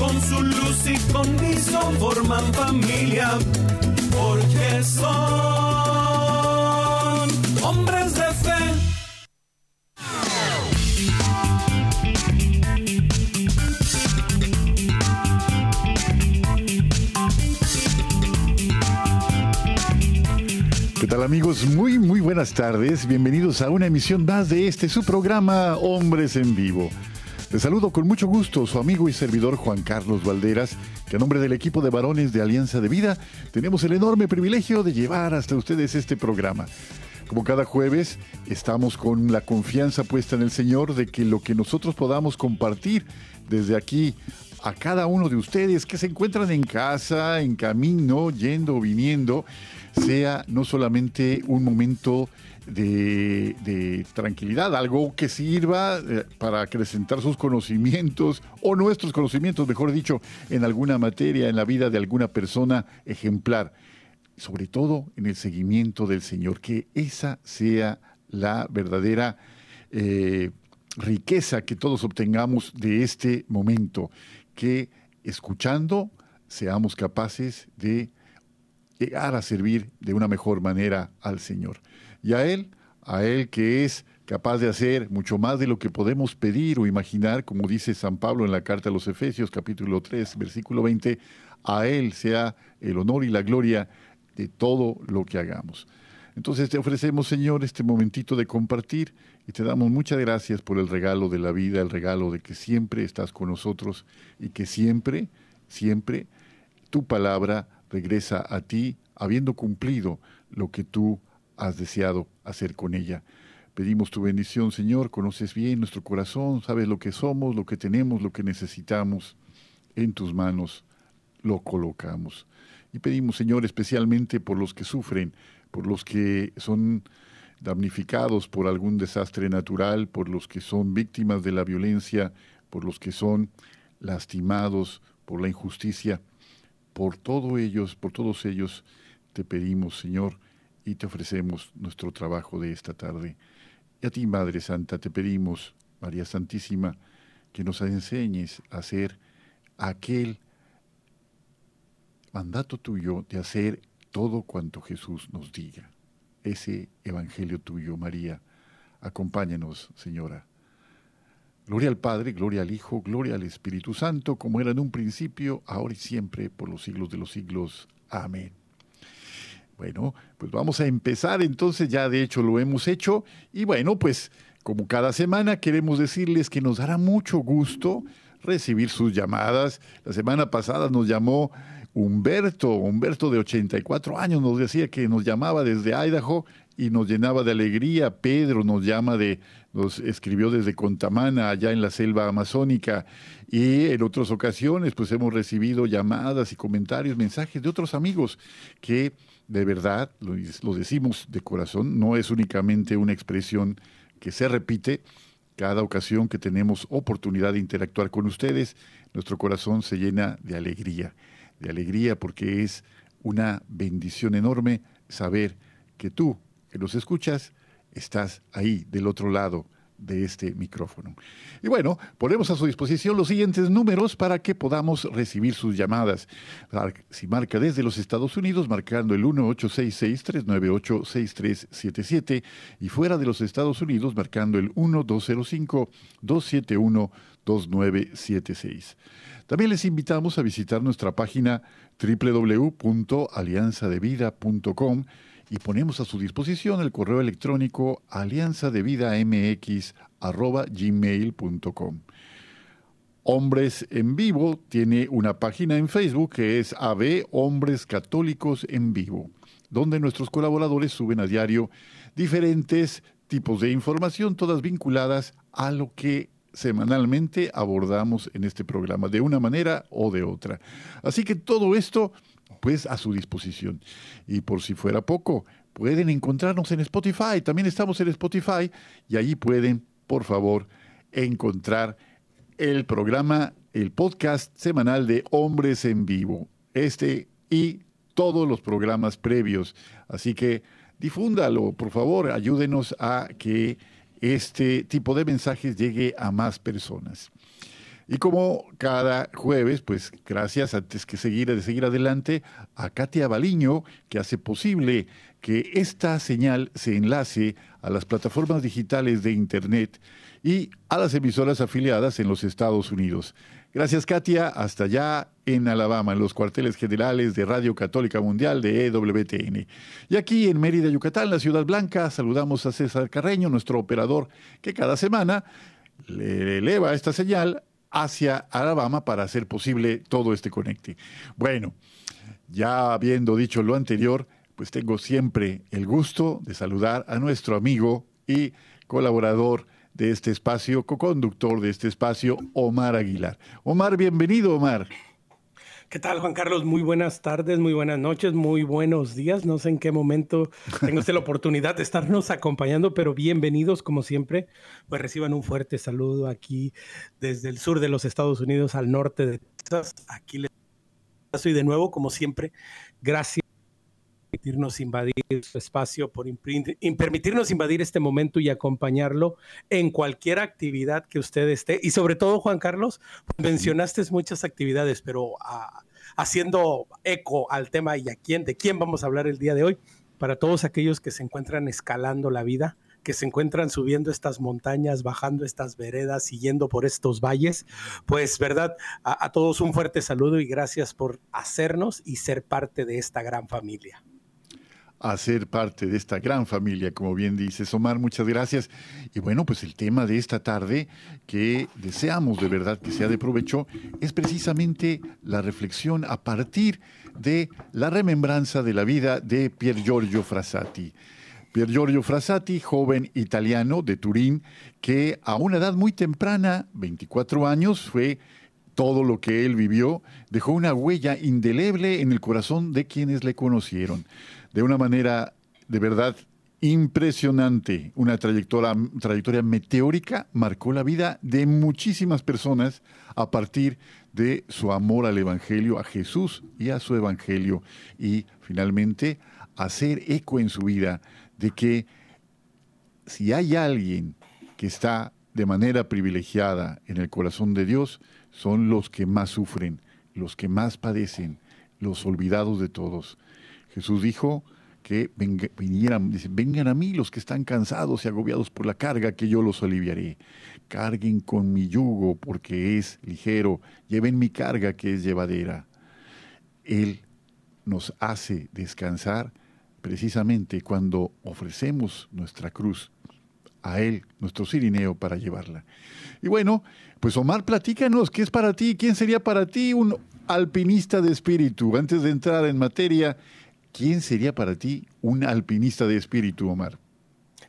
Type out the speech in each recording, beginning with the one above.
con su luz y con viso forman familia, porque son hombres de fe. ¿Qué tal amigos? Muy, muy buenas tardes. Bienvenidos a una emisión más de este su programa Hombres en Vivo. Les saludo con mucho gusto su amigo y servidor Juan Carlos Valderas, que a nombre del equipo de varones de Alianza de Vida tenemos el enorme privilegio de llevar hasta ustedes este programa. Como cada jueves, estamos con la confianza puesta en el Señor de que lo que nosotros podamos compartir desde aquí a cada uno de ustedes que se encuentran en casa, en camino, yendo o viniendo, sea no solamente un momento de, tranquilidad, algo que sirva eh, para acrecentar sus conocimientos o nuestros conocimientos, mejor dicho, en alguna materia, en la vida de alguna persona ejemplar, sobre todo en el seguimiento del Señor, que esa sea la verdadera eh, riqueza que todos obtengamos de este momento, que escuchando seamos capaces de llegar a servir de una mejor manera al Señor y a Él, a Él que es capaz de hacer mucho más de lo que podemos pedir o imaginar, como dice San Pablo en la carta a los Efesios capítulo 3, versículo 20, a Él sea el honor y la gloria de todo lo que hagamos. Entonces te ofrecemos, Señor, este momentito de compartir y te damos muchas gracias por el regalo de la vida, el regalo de que siempre estás con nosotros y que siempre, siempre tu palabra regresa a ti habiendo cumplido lo que tú has deseado hacer con ella. Pedimos tu bendición, Señor, conoces bien nuestro corazón, sabes lo que somos, lo que tenemos, lo que necesitamos. En tus manos lo colocamos. Y pedimos, Señor, especialmente por los que sufren, por los que son damnificados por algún desastre natural, por los que son víctimas de la violencia, por los que son lastimados por la injusticia. Por todos ellos, por todos ellos, te pedimos, Señor, y te ofrecemos nuestro trabajo de esta tarde. Y a ti, Madre Santa, te pedimos, María Santísima, que nos enseñes a hacer aquel mandato tuyo de hacer todo cuanto Jesús nos diga. Ese Evangelio tuyo, María, acompáñanos, Señora. Gloria al Padre, gloria al Hijo, gloria al Espíritu Santo, como era en un principio, ahora y siempre, por los siglos de los siglos. Amén. Bueno, pues vamos a empezar entonces, ya de hecho lo hemos hecho y bueno, pues como cada semana queremos decirles que nos dará mucho gusto recibir sus llamadas. La semana pasada nos llamó Humberto, Humberto de 84 años, nos decía que nos llamaba desde Idaho y nos llenaba de alegría. Pedro nos llama de, nos escribió desde Contamana, allá en la selva amazónica. Y en otras ocasiones, pues hemos recibido llamadas y comentarios, mensajes de otros amigos que de verdad, lo, decimos de corazón, no es únicamente una expresión que se repite. Cada ocasión que tenemos oportunidad de interactuar con ustedes, nuestro corazón se llena de alegría, de alegría porque es una bendición enorme saber que tú, que nos escuchas, estás ahí del otro lado de este micrófono. Y bueno, ponemos a su disposición los siguientes números para que podamos recibir sus llamadas. Si marca desde los Estados Unidos, marcando el 1-866-398-6377 y fuera de los Estados Unidos, marcando el 1-205-271-2976. También les invitamos a visitar nuestra página www.alianzadevida.com y ponemos a su disposición el correo electrónico alianzadevidamx.gmail.com. Hombres en Vivo tiene una página en Facebook que es AB Hombres Católicos en Vivo, donde nuestros colaboradores suben a diario diferentes tipos de información, todas vinculadas a lo que semanalmente abordamos en este programa, de una manera o de otra. Así que todo esto pues a su disposición. Y por si fuera poco, pueden encontrarnos en Spotify. También estamos en Spotify y allí pueden, por favor, encontrar el programa, el podcast semanal de Hombres en Vivo. Este y todos los programas previos. Así que difúndalo, por favor, ayúdenos a que este tipo de mensajes llegue a más personas. Y como cada jueves, pues gracias antes que seguir, de seguir adelante a Katia Baliño, que hace posible que esta señal se enlace a las plataformas digitales de Internet y a las emisoras afiliadas en los Estados Unidos. Gracias, Katia. Hasta allá en Alabama, en los cuarteles generales de Radio Católica Mundial de EWTN. Y aquí en Mérida, Yucatán, la Ciudad Blanca, saludamos a César Carreño, nuestro operador, que cada semana le eleva esta señal hacia Alabama para hacer posible todo este conecte. Bueno, ya habiendo dicho lo anterior, pues tengo siempre el gusto de saludar a nuestro amigo y colaborador de este espacio, co-conductor de este espacio, Omar Aguilar. Omar, bienvenido, Omar. ¿Qué tal, Juan Carlos? Muy buenas tardes, muy buenas noches, muy buenos días. No sé en qué momento tengo usted la oportunidad de estarnos acompañando, pero bienvenidos como siempre. Pues reciban un fuerte saludo aquí desde el sur de los Estados Unidos al norte de Texas. Aquí les y de nuevo, como siempre, gracias permitirnos invadir su espacio, por permitirnos invadir este momento y acompañarlo en cualquier actividad que usted esté. Y sobre todo, Juan Carlos, mencionaste muchas actividades, pero ah, haciendo eco al tema y a quién, de quién vamos a hablar el día de hoy, para todos aquellos que se encuentran escalando la vida, que se encuentran subiendo estas montañas, bajando estas veredas, siguiendo por estos valles, pues verdad, a todos un fuerte saludo y gracias por hacernos y ser parte de esta gran familia a ser parte de esta gran familia, como bien dice Omar, muchas gracias. Y bueno, pues el tema de esta tarde, que deseamos de verdad que sea de provecho, es precisamente la reflexión a partir de la remembranza de la vida de Pier Giorgio Frassati. Pier Giorgio Frassati, joven italiano de Turín, que a una edad muy temprana, 24 años, fue todo lo que él vivió, dejó una huella indeleble en el corazón de quienes le conocieron de una manera de verdad impresionante, una trayectoria, trayectoria meteórica, marcó la vida de muchísimas personas a partir de su amor al Evangelio, a Jesús y a su Evangelio. Y finalmente, hacer eco en su vida de que si hay alguien que está de manera privilegiada en el corazón de Dios, son los que más sufren, los que más padecen, los olvidados de todos. Jesús dijo que vinieran, vengan a mí los que están cansados y agobiados por la carga, que yo los aliviaré. Carguen con mi yugo, porque es ligero, lleven mi carga, que es llevadera. Él nos hace descansar precisamente cuando ofrecemos nuestra cruz a Él, nuestro Sirineo, para llevarla. Y bueno, pues Omar, platícanos, ¿qué es para ti? ¿Quién sería para ti un alpinista de espíritu? Antes de entrar en materia, ¿quién sería para ti un alpinista de espíritu, Omar?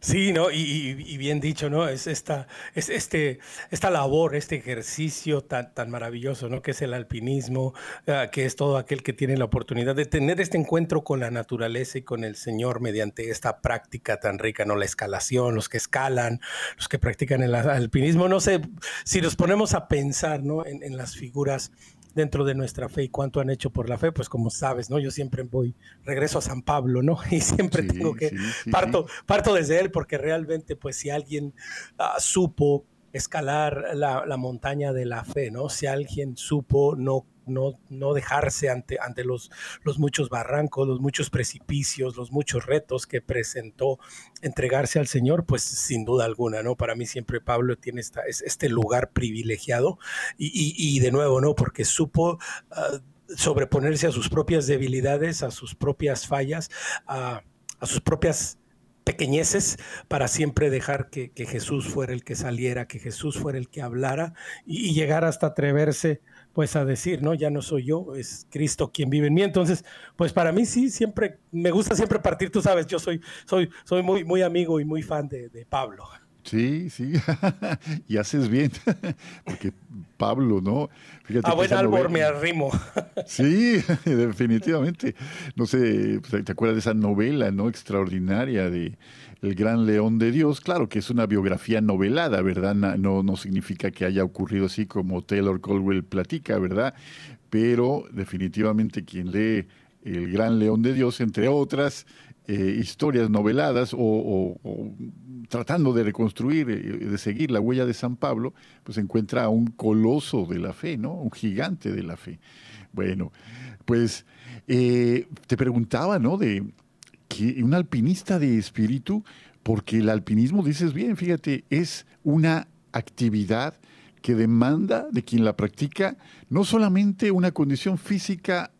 Sí, ¿no? Y, bien dicho, ¿no? Es esta, es este, esta labor, este ejercicio tan, tan maravilloso, ¿no? Que es el alpinismo, ah, que es todo aquel que tiene la oportunidad de tener este encuentro con la naturaleza y con el Señor mediante esta práctica tan rica, ¿no? La escalación, los que escalan, los que practican el alpinismo. No sé, si nos ponemos a pensar, ¿no? En las figuras dentro de nuestra fe y cuánto han hecho por la fe, pues como sabes, ¿no? Yo siempre voy, regreso a San Pablo, ¿no? Y siempre tengo que, parto, parto desde él porque realmente, pues si alguien ah, supo escalar la, la, montaña de la fe, ¿no? Si alguien supo no no, no dejarse ante, ante los, los muchos barrancos, los muchos precipicios, los muchos retos que presentó entregarse al Señor, pues sin duda alguna, ¿no? Para mí siempre Pablo tiene esta, este lugar privilegiado y, de nuevo, ¿no? Porque supo... Ah, sobreponerse a sus propias debilidades, a sus propias fallas, a, sus propias pequeñeces para siempre dejar que, Jesús fuera el que saliera, que Jesús fuera el que hablara y, y llegar hasta atreverse pues a decir, ¿no? Ya no soy yo, es Cristo quien vive en mí. Entonces, pues para mí sí, siempre, me gusta siempre partir, tú sabes, yo soy, soy, soy muy, muy amigo y muy fan de, Pablo. Sí, sí, y haces bien, porque Pablo, ¿no? Fíjate a buen árbol me arrimo. Sí, definitivamente. No sé, pues, ¿te acuerdas de esa novela, ¿no? Extraordinaria de El Gran León de Dios. Claro que es una biografía novelada, ¿verdad? No, no significa que haya ocurrido así como Taylor Colwell platica, ¿verdad? Pero definitivamente quien lee El Gran León de Dios, entre otras, eh, historias noveladas o, tratando de reconstruir, eh, de seguir la huella de San Pablo, pues encuentra a un coloso de la fe, ¿no? Un gigante de la fe. Bueno, pues eh, te preguntaba, ¿no? De un alpinista de espíritu, porque el alpinismo, dices bien, fíjate, es una actividad que demanda de quien la practica no solamente una condición física,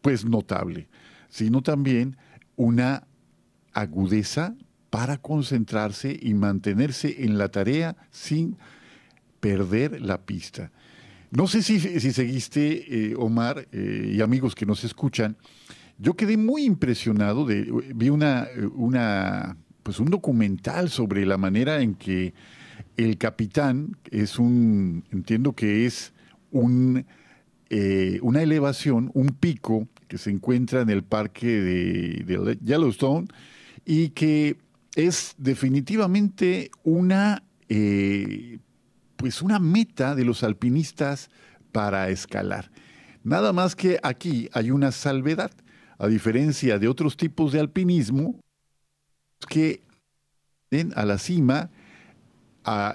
pues notable, sino también una agudeza para concentrarse y mantenerse en la tarea sin perder la pista. No sé si, si seguiste, eh, Omar, eh, y amigos que nos escuchan, yo quedé muy impresionado de, vi una, una, pues un documental sobre la manera en que el capitán es un, entiendo que es un, eh, una elevación, un pico que se encuentra en el parque de, Yellowstone y que es definitivamente una, eh, pues una meta de los alpinistas para escalar. Nada más que aquí hay una salvedad, a diferencia de otros tipos de alpinismo, que a la cima,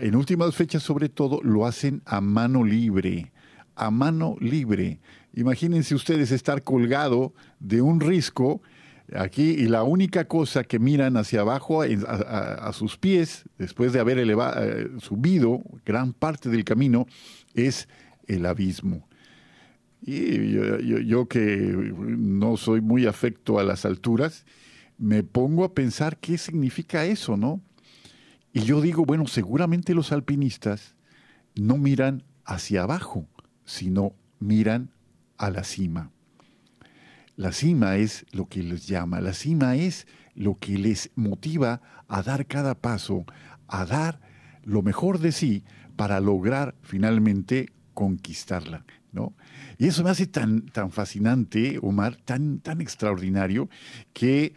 en últimas fechas sobre todo, lo hacen a mano libre, a mano libre. Imagínense ustedes estar colgado de un risco aquí y la única cosa que miran hacia abajo a, sus pies, después de haber elevado, eh, subido gran parte del camino, es el abismo. Y yo, que no soy muy afecto a las alturas, me pongo a pensar qué significa eso, ¿no? Y yo digo, bueno, seguramente los alpinistas no miran hacia abajo, sino miran a la cima. La cima es lo que les llama, la cima es lo que les motiva a dar cada paso, a dar lo mejor de sí para lograr finalmente conquistarla, ¿no? Y eso me hace tan, tan fascinante, Omar, tan, tan extraordinario, que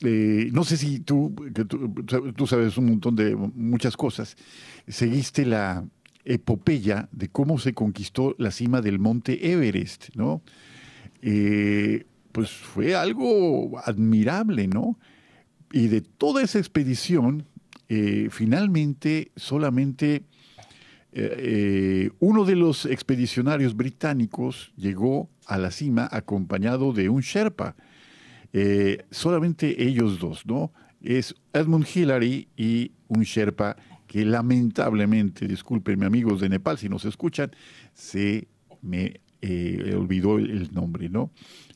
eh, no sé si tú, tú, tú, sabes un montón de muchas cosas, seguiste la, epopeya de cómo se conquistó la cima del monte Everest, ¿no? Eh, pues fue algo admirable, ¿no? Y de toda esa expedición, eh, finalmente solamente eh, uno de los expedicionarios británicos llegó a la cima acompañado de un Sherpa. solamente ellos dos, ¿no? Es Edmund Hillary y un Sherpa que lamentablemente, discúlpenme amigos de Nepal si nos escuchan, se me eh, olvidó el, nombre, ¿no?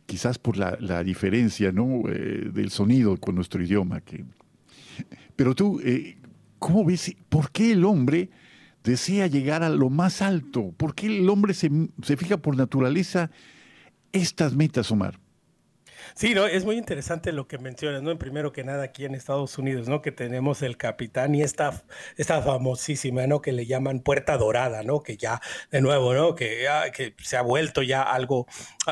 Quizás por la, diferencia, ¿no? Eh, del sonido con nuestro idioma. Pero tú, eh, ¿cómo ves? ¿Por qué el hombre desea llegar a lo más alto? ¿Por qué el hombre se, se fija por naturaleza estas metas, Omar? Sí, no, es muy interesante lo que mencionas, ¿no? Primero que nada aquí en Estados Unidos, ¿no? Que tenemos el capitán y esta, esta famosísima, ¿no? Que le llaman Puerta Dorada, ¿no? Que ya, de nuevo, ¿no? Que, que se ha vuelto ya algo,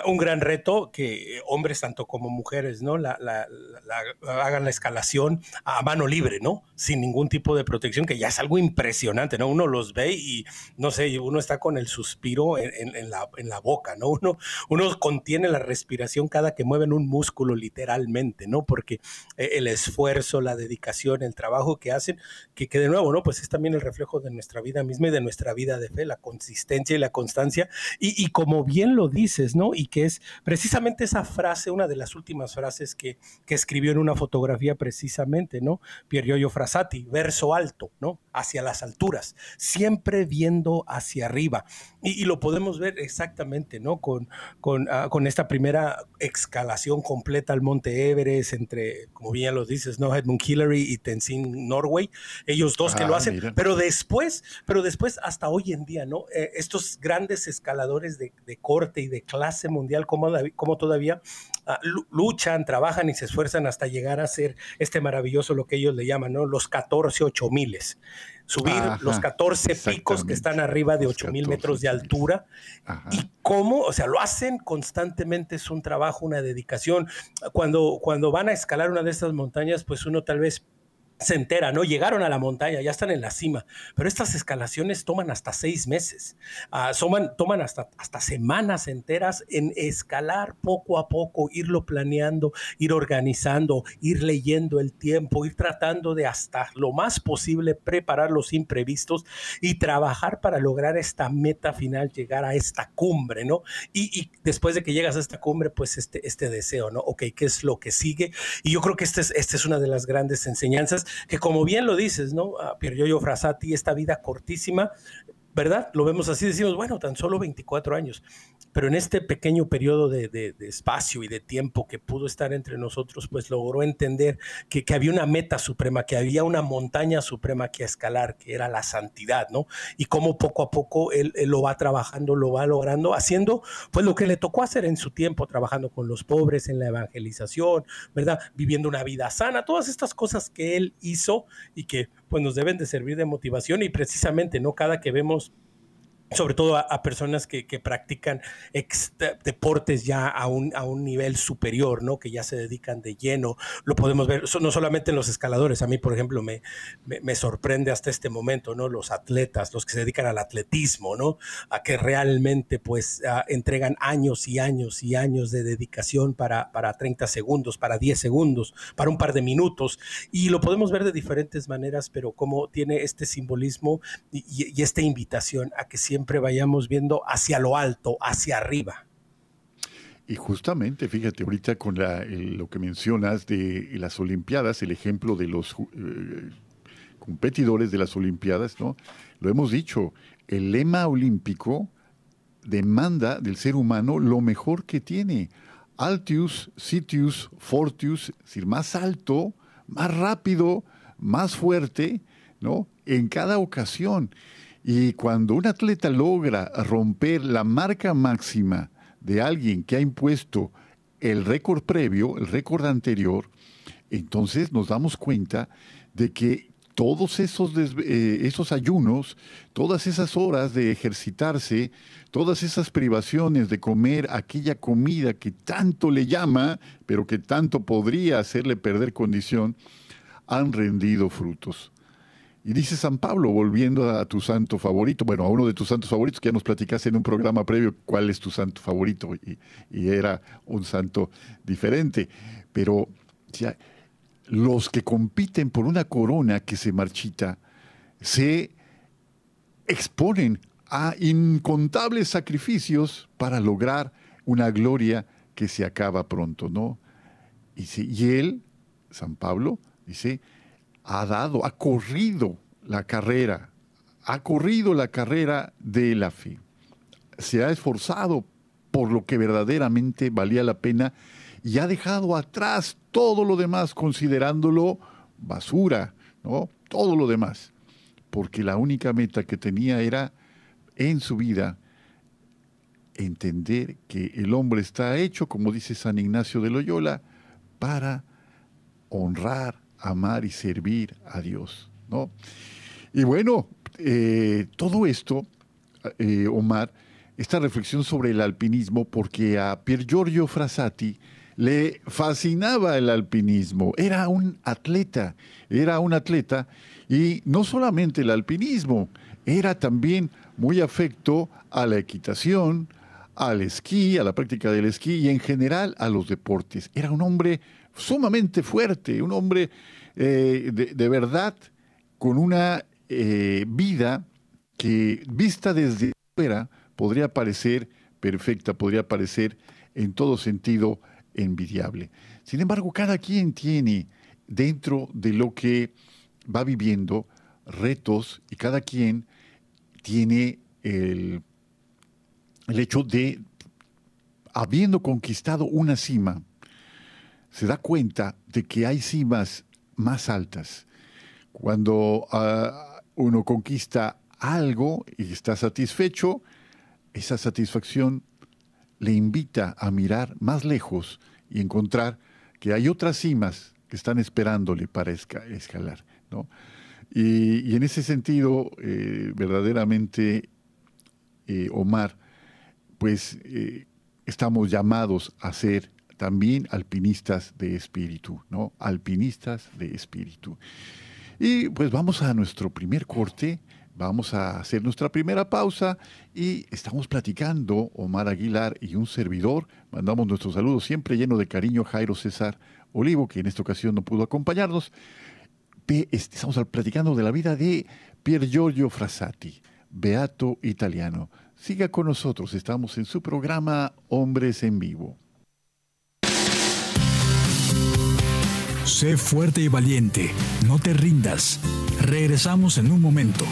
un gran reto que hombres tanto como mujeres, ¿no? La, la, hagan la escalación a mano libre, ¿no? Sin ningún tipo de protección, que ya es algo impresionante, ¿no? Uno los ve y, no sé, uno está con el suspiro en, en, la, en la boca, ¿no? Uno, uno contiene la respiración cada que mueven un músculo literalmente, ¿no? Porque eh, el esfuerzo, la dedicación, el trabajo que hacen, que, de nuevo, ¿no? Pues es también el reflejo de nuestra vida misma y de nuestra vida de fe, la consistencia y la constancia. Y, como bien lo dices, ¿no? Y que es precisamente esa frase, una de las últimas frases que, que escribió en una fotografía precisamente, ¿no? Piergiorgio Frassati, verso alto, ¿no? Hacia las alturas, siempre viendo hacia arriba. Y, lo podemos ver exactamente, ¿no? Con, con, ah, con esta primera escalación completa al Monte Everest entre, como bien lo dices, ¿no? Edmund Hillary y Tenzin Norway, ellos dos que lo ah, hacen, pero después, pero después hasta hoy en día, ¿no? Eh, estos grandes escaladores de, corte y de clase mundial, como, como todavía ah, luchan, trabajan y se esfuerzan hasta llegar a ser este maravilloso, lo que ellos le llaman, ¿no? Los 14 ocho miles subir los 14 picos que están arriba de 8000 metros de altura. Y cómo, o sea, lo hacen constantemente, es un trabajo, una dedicación. Cuando, cuando van a escalar una de estas montañas, pues uno tal vez se entera, ¿no? Llegaron a la montaña, ya están en la cima, pero estas escalaciones toman hasta seis meses, ah, toman hasta, hasta semanas enteras en escalar poco a poco, irlo planeando, ir organizando, ir leyendo el tiempo, ir tratando de hasta lo más posible preparar los imprevistos y trabajar para lograr esta meta final, llegar a esta cumbre, ¿no? Y, después de que llegas a esta cumbre, pues este, este deseo, ¿no? Ok, ¿qué es lo que sigue? Y yo creo que esta es, esta es una de las grandes enseñanzas que como bien lo dices, ¿no? A Piergiorgio Frassati, esta vida cortísima, ¿verdad? Lo vemos así, decimos, bueno, tan solo 24 años pero en este pequeño periodo de, espacio y de tiempo que pudo estar entre nosotros, pues logró entender que, había una meta suprema, que había una montaña suprema que escalar, que era la santidad, ¿no? Y cómo poco a poco él, lo va trabajando, lo va logrando, haciendo pues lo que le tocó hacer en su tiempo, trabajando con los pobres, en la evangelización, ¿verdad? Viviendo una vida sana, todas estas cosas que él hizo y que pues nos deben de servir de motivación y precisamente, ¿no? Cada que vemos sobre todo a, personas que, practican deportes ya a un, a un nivel superior, ¿no? Que ya se dedican de lleno. Lo podemos ver no solamente en los escaladores. A mí, por ejemplo, me, me, sorprende hasta este momento, ¿no? Los atletas, los que se dedican al atletismo, ¿no? A que realmente, pues, entregan años y años y años de dedicación para, para 30 segundos, para 10 segundos, para un par de minutos. Y lo podemos ver de diferentes maneras, pero como tiene este simbolismo y, y esta invitación a que siempre siempre vayamos viendo hacia lo alto, hacia arriba. Y justamente, fíjate, ahorita con lo que mencionas de las Olimpiadas, el ejemplo de los eh, competidores de las Olimpiadas, ¿no? Lo hemos dicho, el lema olímpico demanda del ser humano lo mejor que tiene. Altius, Sitius, Fortius, es decir, más alto, más rápido, más fuerte, ¿no? En cada ocasión. Y cuando un atleta logra romper la marca máxima de alguien que ha impuesto el récord previo, el récord anterior, entonces nos damos cuenta de que todos esos, eh, esos ayunos, todas esas horas de ejercitarse, todas esas privaciones de comer aquella comida que tanto le llama, pero que tanto podría hacerle perder condición, han rendido frutos. Y dice San Pablo, volviendo a tu santo favorito, bueno, a uno de tus santos favoritos, que ya nos platicaste en un programa previo cuál es tu santo favorito, y, era un santo diferente. Pero los que compiten por una corona que se marchita, se exponen a incontables sacrificios para lograr una gloria que se acaba pronto, ¿no? Y él, San Pablo, dice, ha dado, ha corrido la carrera, ha corrido la carrera de la fe. Se ha esforzado por lo que verdaderamente valía la pena y ha dejado atrás todo lo demás considerándolo basura, ¿no? Todo lo demás. Porque la única meta que tenía era en su vida entender que el hombre está hecho, como dice San Ignacio de Loyola, para honrar amar y servir a Dios. ¿no? Y bueno, eh, todo esto, eh, Omar, esta reflexión sobre el alpinismo, porque a Pier Giorgio Frassati le fascinaba el alpinismo, era un atleta, era un atleta, y no solamente el alpinismo, era también muy afecto a la equitación, al esquí, a la práctica del esquí y en general a los deportes. Era un hombre sumamente fuerte, un hombre eh, de, verdad con una eh, vida que vista desde fuera podría parecer perfecta, podría parecer en todo sentido envidiable. Sin embargo, cada quien tiene dentro de lo que va viviendo retos y cada quien tiene el, el hecho de, habiendo conquistado una cima, se da cuenta de que hay cimas más altas. Cuando ah, uno conquista algo y está satisfecho, esa satisfacción le invita a mirar más lejos y encontrar que hay otras cimas que están esperándole para escalar. Y, en ese sentido, eh, verdaderamente, eh, Omar, pues eh, estamos llamados a ser también alpinistas de espíritu, ¿no? Alpinistas de espíritu. Y pues vamos a nuestro primer corte, vamos a hacer nuestra primera pausa y estamos platicando Omar Aguilar y un servidor. Mandamos nuestro saludo siempre lleno de cariño Jairo César Olivo, que en esta ocasión no pudo acompañarnos. Estamos platicando de la vida de Pier Giorgio Frassati, beato italiano. Siga con nosotros, estamos en su programa Hombres en Vivo. Sé fuerte y valiente, no te rindas. Regresamos en un momento.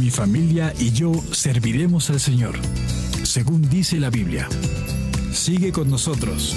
Mi familia y yo serviremos al Señor, según dice la Biblia. Sigue con nosotros.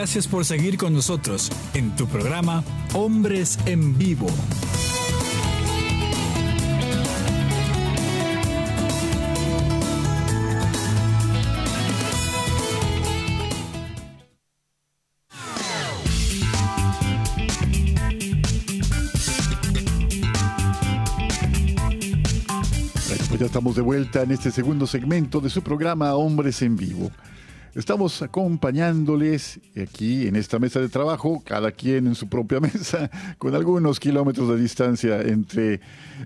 Gracias por seguir con nosotros en tu programa Hombres en Vivo. Pues ya estamos de vuelta en este segundo segmento de su programa Hombres en Vivo. Estamos acompañándoles aquí en esta mesa de trabajo, cada quien en su propia mesa, con algunos kilómetros de distancia entre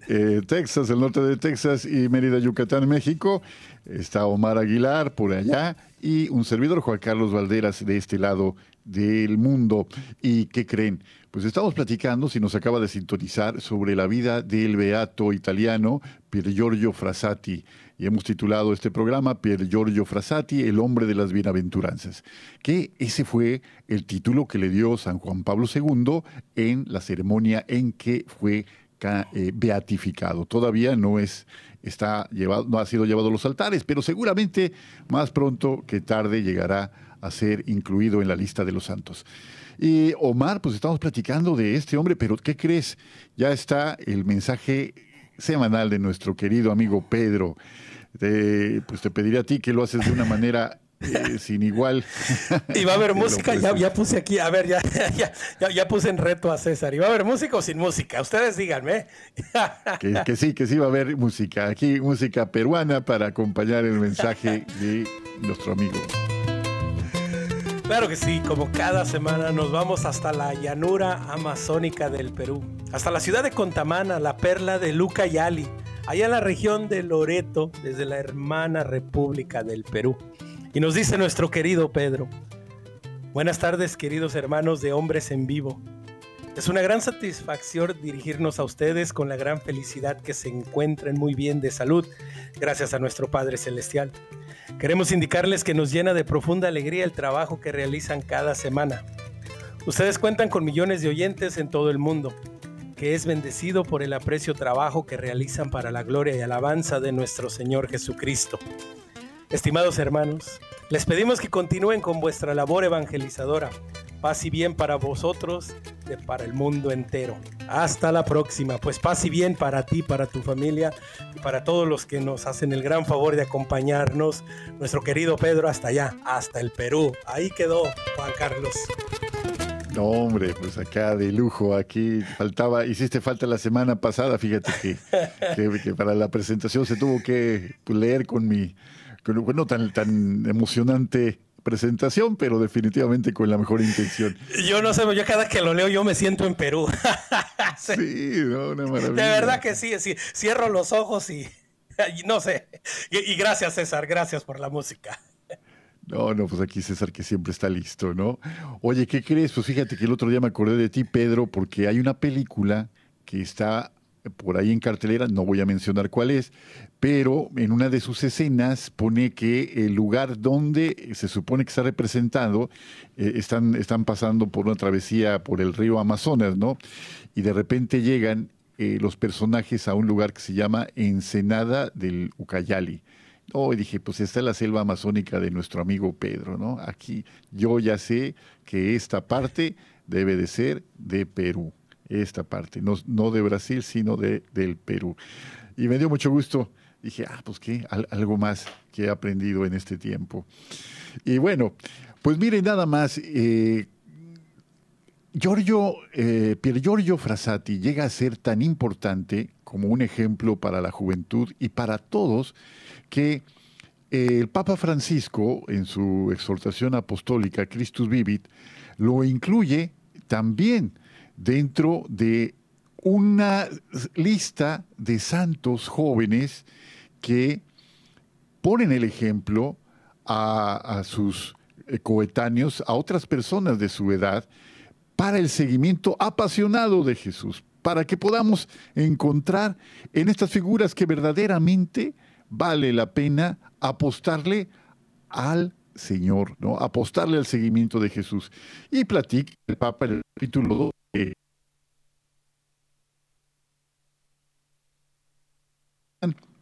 eh, Texas, el norte de Texas, y Mérida, Yucatán, México. Está Omar Aguilar por allá y un servidor, Juan Carlos Valderas, de este lado del mundo. ¿Y qué creen? Pues estamos platicando, si nos acaba de sintonizar, sobre la vida del beato italiano Pier Giorgio Frassati y hemos titulado este programa Pier Giorgio Frassati, el hombre de las bienaventuranzas, que ese fue el título que le dio San Juan Pablo II en la ceremonia en que fue eh, beatificado. Todavía no es está llevado, no ha sido llevado a los altares, pero seguramente más pronto que tarde llegará a ser incluido en la lista de los santos. Y Omar, pues estamos platicando de este hombre, pero ¿qué crees? Ya está el mensaje semanal de nuestro querido amigo Pedro pues te pediría a ti que lo haces de una manera eh, sin igual. Y va a haber música, ya, ya, puse aquí, a ver, ya, ya, ya, puse en reto a César. ¿Y va a haber música o sin música? Ustedes díganme. Que, sí, que sí va a haber música. Aquí música peruana para acompañar el mensaje de nuestro amigo. Claro que sí, como cada semana nos vamos hasta la llanura amazónica del Perú, hasta la ciudad de Contamana, la perla de Luca Yali allá en la región de Loreto, desde la hermana República del Perú. Y nos dice nuestro querido Pedro, buenas tardes queridos hermanos de Hombres en Vivo. Es una gran satisfacción dirigirnos a ustedes con la gran felicidad que se encuentren muy bien de salud, gracias a nuestro Padre Celestial. Queremos indicarles que nos llena de profunda alegría el trabajo que realizan cada semana. Ustedes cuentan con millones de oyentes en todo el mundo que es bendecido por el aprecio trabajo que realizan para la gloria y alabanza de nuestro Señor Jesucristo. Estimados hermanos, les pedimos que continúen con vuestra labor evangelizadora. Paz y bien para vosotros, y para el mundo entero. Hasta la próxima. Pues paz y bien para ti, para tu familia y para todos los que nos hacen el gran favor de acompañarnos. Nuestro querido Pedro hasta allá, hasta el Perú. Ahí quedó Juan Carlos. No, hombre, pues acá de lujo, aquí faltaba, hiciste falta la semana pasada, fíjate que, para la presentación se tuvo que leer con mi, con, bueno, tan, tan emocionante presentación, pero definitivamente con la mejor intención. Yo no sé, yo cada que lo leo yo me siento en Perú. sí, no, una maravilla. De verdad que sí, sí, cierro los ojos y no sé. y gracias César, gracias por la música. No, no, pues aquí César que siempre está listo, ¿no? Oye, ¿qué crees? Pues fíjate que el otro día me acordé de ti, Pedro, porque hay una película que está por ahí en cartelera, no voy a mencionar cuál es, pero en una de sus escenas pone que el lugar donde se supone que está representado, eh, están, están pasando por una travesía por el río Amazonas, ¿no? Y de repente llegan eh, los personajes a un lugar que se llama Ensenada del Ucayali. Oh, y dije, pues está la selva amazónica de nuestro amigo Pedro, ¿no? Aquí yo ya sé que esta parte debe de ser de Perú, esta parte, no, no de Brasil, sino de, del Perú. Y me dio mucho gusto. Dije, ah, pues qué, algo más que he aprendido en este tiempo. Y bueno, pues miren nada más, eh, Giorgio, eh, Pier Giorgio Frassati llega a ser tan importante como un ejemplo para la juventud y para todos que eh, el Papa Francisco, en su exhortación apostólica Christus Vivit, lo incluye también dentro de una lista de santos jóvenes que ponen el ejemplo a, sus coetáneos, a otras personas de su edad, para el seguimiento apasionado de Jesús, para que podamos encontrar en estas figuras que verdaderamente vale la pena apostarle al Señor, ¿no? Apostarle al seguimiento de Jesús. Y platica el Papa en el capítulo 2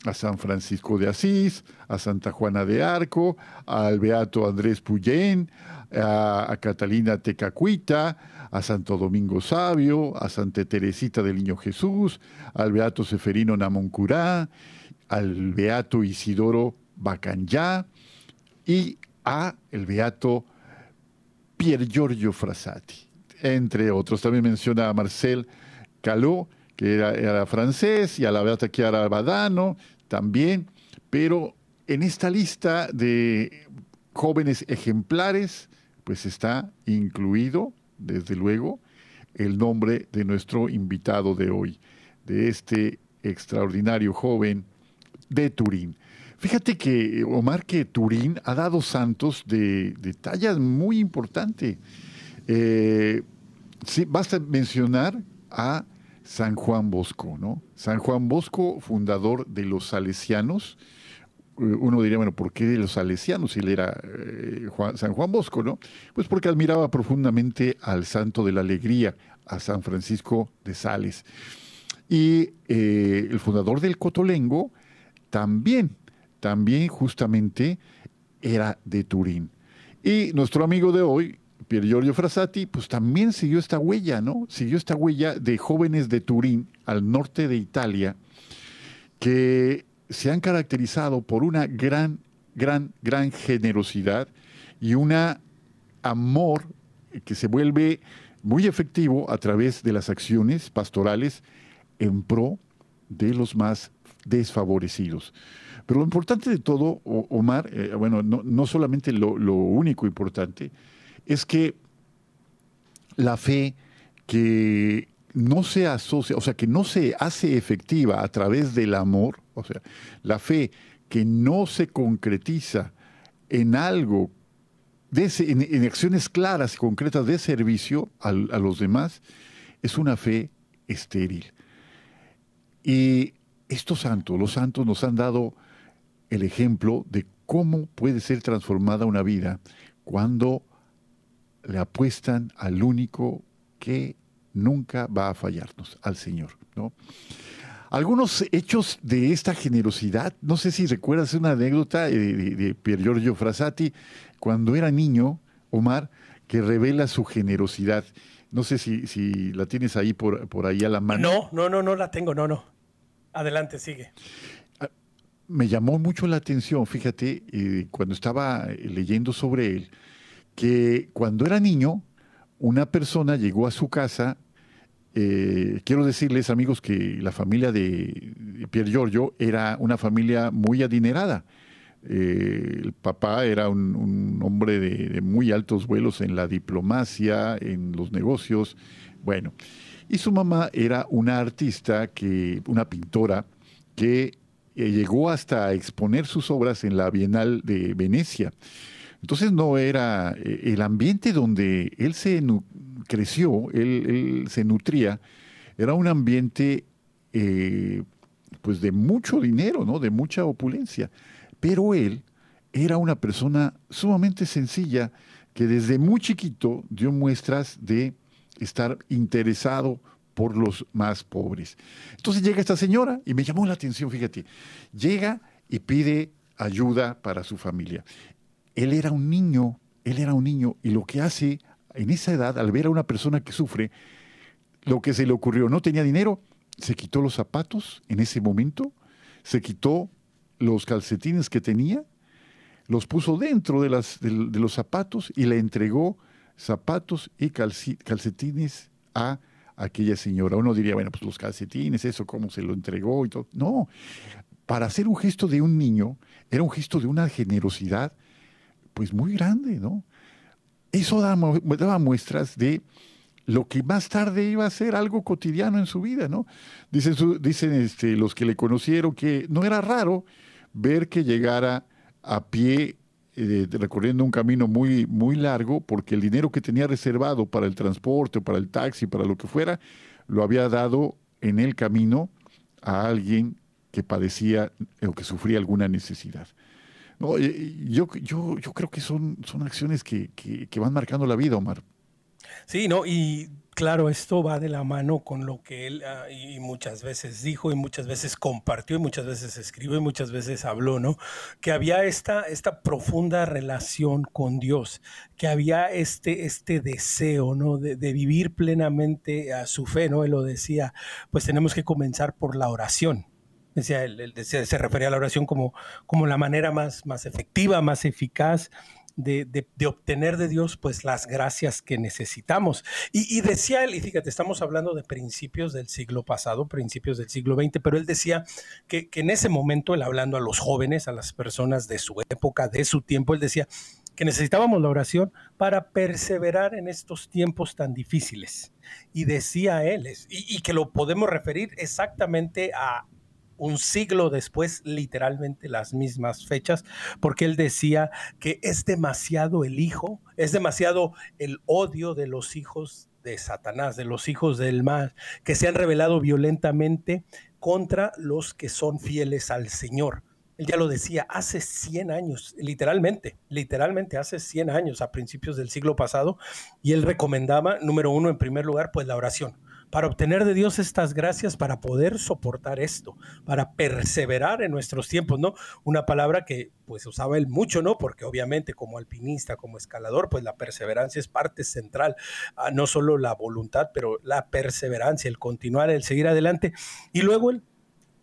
a San Francisco de Asís, a Santa Juana de Arco, al Beato Andrés Puyén, a, Catalina Tecacuita, a Santo Domingo Sabio, a Santa Teresita del Niño Jesús, al Beato Seferino Namoncurá, al beato Isidoro Bacanyá y a el beato Pier Giorgio Frassati, entre otros. También menciona a Marcel Calot, que era, francés, y a la beata Chiara Badano también, pero en esta lista de jóvenes ejemplares, pues está incluido, desde luego, el nombre de nuestro invitado de hoy, de este extraordinario joven de Turín. Fíjate que, Omar, que Turín ha dado santos de, de talla muy importante. Eh, basta mencionar a San Juan Bosco, ¿no? San Juan Bosco, fundador de los salesianos. Eh, uno diría, bueno, ¿por qué de los salesianos? Si él era eh, San Juan Bosco, ¿no? Pues porque admiraba profundamente al santo de la alegría, a San Francisco de Sales. Y el fundador del Cotolengo, también, también justamente era de Turín. Y nuestro amigo de hoy, Pier Giorgio Frassati, pues también siguió esta huella, ¿no? Siguió esta huella de jóvenes de Turín, al norte de Italia, que se han caracterizado por una gran, gran, gran generosidad y un amor que se vuelve muy efectivo a través de las acciones pastorales en pro de los más desfavorecidos. Pero lo importante de todo, Omar, eh, bueno, no, solamente lo, único importante, es que la fe que no se asocia, o sea, que no se hace efectiva a través del amor, o sea, la fe que no se concretiza en algo, de, en, acciones claras y concretas de servicio a, a los demás, es una fe estéril. Y estos santos, los santos nos han dado el ejemplo de cómo puede ser transformada una vida cuando le apuestan al único que nunca va a fallarnos, al Señor. ¿no? Algunos hechos de esta generosidad, no sé si recuerdas una anécdota de, de, Pier Giorgio Frassati, cuando era niño, Omar, que revela su generosidad. No sé si, si la tienes ahí por, por ahí a la mano. No, no, no, no la tengo, no, no. Adelante, sigue. Me llamó mucho la atención, fíjate, eh, cuando estaba leyendo sobre él, que cuando era niño, una persona llegó a su casa. eh, quiero decirles, amigos, que la familia de Pier Giorgio era una familia muy adinerada. Eh, el papá era un, un hombre de, de muy altos vuelos en la diplomacia, en los negocios. Bueno, y su mamá era una artista, que, una pintora, que eh, llegó hasta exponer sus obras en la Bienal de Venecia. Entonces no era eh, el ambiente donde él se creció, él, él se nutría, era un ambiente eh, pues de mucho dinero, ¿no? de mucha opulencia. Pero él era una persona sumamente sencilla que desde muy chiquito dio muestras de estar interesado por los más pobres. Entonces llega esta señora y me llamó la atención, fíjate, llega y pide ayuda para su familia. Él era un niño, él era un niño y lo que hace en esa edad, al ver a una persona que sufre, lo que se le ocurrió, no tenía dinero, se quitó los zapatos en ese momento, se quitó los calcetines que tenía, los puso dentro de, de, los zapatos y le entregó zapatos y calcetines a aquella señora. Uno diría, bueno, pues los calcetines, eso, cómo se lo entregó y todo. No, para hacer un gesto de un niño, era un gesto de una generosidad, pues muy grande, ¿no? Eso daba, mu- daba muestras de lo que más tarde iba a ser algo cotidiano en su vida, ¿no? Dicen, dicen este, los que le conocieron que no era raro ver que llegara a pie recorriendo un camino muy, muy largo, porque el dinero que tenía reservado para el transporte, para el taxi, para lo que fuera, lo había dado en el camino a alguien que padecía o que sufría alguna necesidad. Yo, yo, yo creo que son, son acciones que, que, que van marcando la vida, Omar. Sí, ¿no? Y claro, esto va de la mano con lo que él ah, y muchas veces dijo y muchas veces compartió y muchas veces escribió y muchas veces habló, ¿no? Que había esta, esta profunda relación con Dios, que había este, este deseo, ¿no? De, vivir plenamente a su fe, ¿no? Él lo decía, pues tenemos que comenzar por la oración. Él decía- se refería a la oración como, como la manera más, más efectiva, más eficaz de, obtener de Dios pues las gracias que necesitamos. Y, decía él, y fíjate, estamos hablando de principios del siglo pasado, principios del siglo XX, pero él decía que, en ese momento, él hablando a los jóvenes, a las personas de su época, de su tiempo, él decía que necesitábamos la oración para perseverar en estos tiempos tan difíciles. Y decía él, y, y que lo podemos referir exactamente a un siglo después, literalmente las mismas fechas, porque él decía que es demasiado el hijo, es demasiado el odio de los hijos de Satanás, de los hijos del mal, que se han revelado violentamente contra los que son fieles al Señor. Él ya lo decía hace 100 años, literalmente, literalmente hace 100 años, a principios del siglo pasado, y él recomendaba, número uno, en primer lugar, pues la oración para obtener de Dios estas gracias, para poder soportar esto, para perseverar en nuestros tiempos, ¿no? Una palabra que pues usaba él mucho, ¿no? Porque obviamente como alpinista, como escalador, pues la perseverancia es parte central, ah, no solo la voluntad, pero la perseverancia, el continuar, el seguir adelante. Y luego él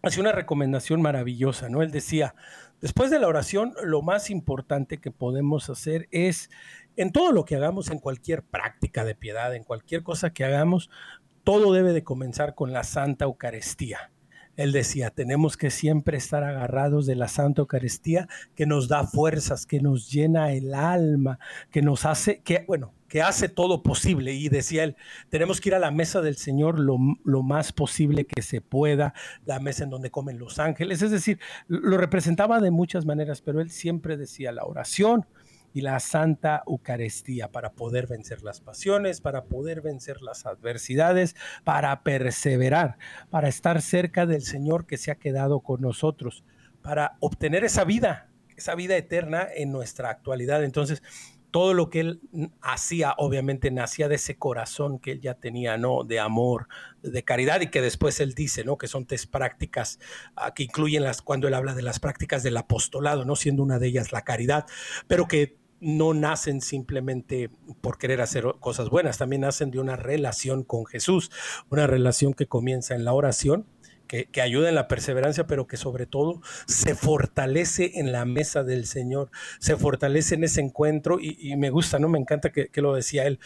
hacía una recomendación maravillosa, ¿no? Él decía, después de la oración, lo más importante que podemos hacer es, en todo lo que hagamos, en cualquier práctica de piedad, en cualquier cosa que hagamos, todo debe de comenzar con la Santa Eucaristía. Él decía, tenemos que siempre estar agarrados de la Santa Eucaristía que nos da fuerzas, que nos llena el alma, que nos hace, que bueno, que hace todo posible. Y decía él, tenemos que ir a la mesa del Señor lo, lo más posible que se pueda, la mesa en donde comen los ángeles. Es decir, lo representaba de muchas maneras, pero él siempre decía la oración, y la Santa Eucaristía para poder vencer las pasiones, para poder vencer las adversidades, para perseverar, para estar cerca del Señor que se ha quedado con nosotros, para obtener esa vida, esa vida eterna en nuestra actualidad. Entonces, todo lo que él hacía, obviamente, nacía de ese corazón que él ya tenía, ¿no? De amor, de caridad, y que después él dice, ¿no? Que son tres prácticas uh, que incluyen las, cuando él habla de las prácticas del apostolado, ¿no? Siendo una de ellas la caridad, pero que no nacen simplemente por querer hacer cosas buenas, también nacen de una relación con Jesús, una relación que comienza en la oración, que, que, ayuda en la perseverancia, pero que sobre todo se fortalece en la mesa del Señor, se fortalece en ese encuentro y, me gusta, ¿no? Me encanta que, lo decía él.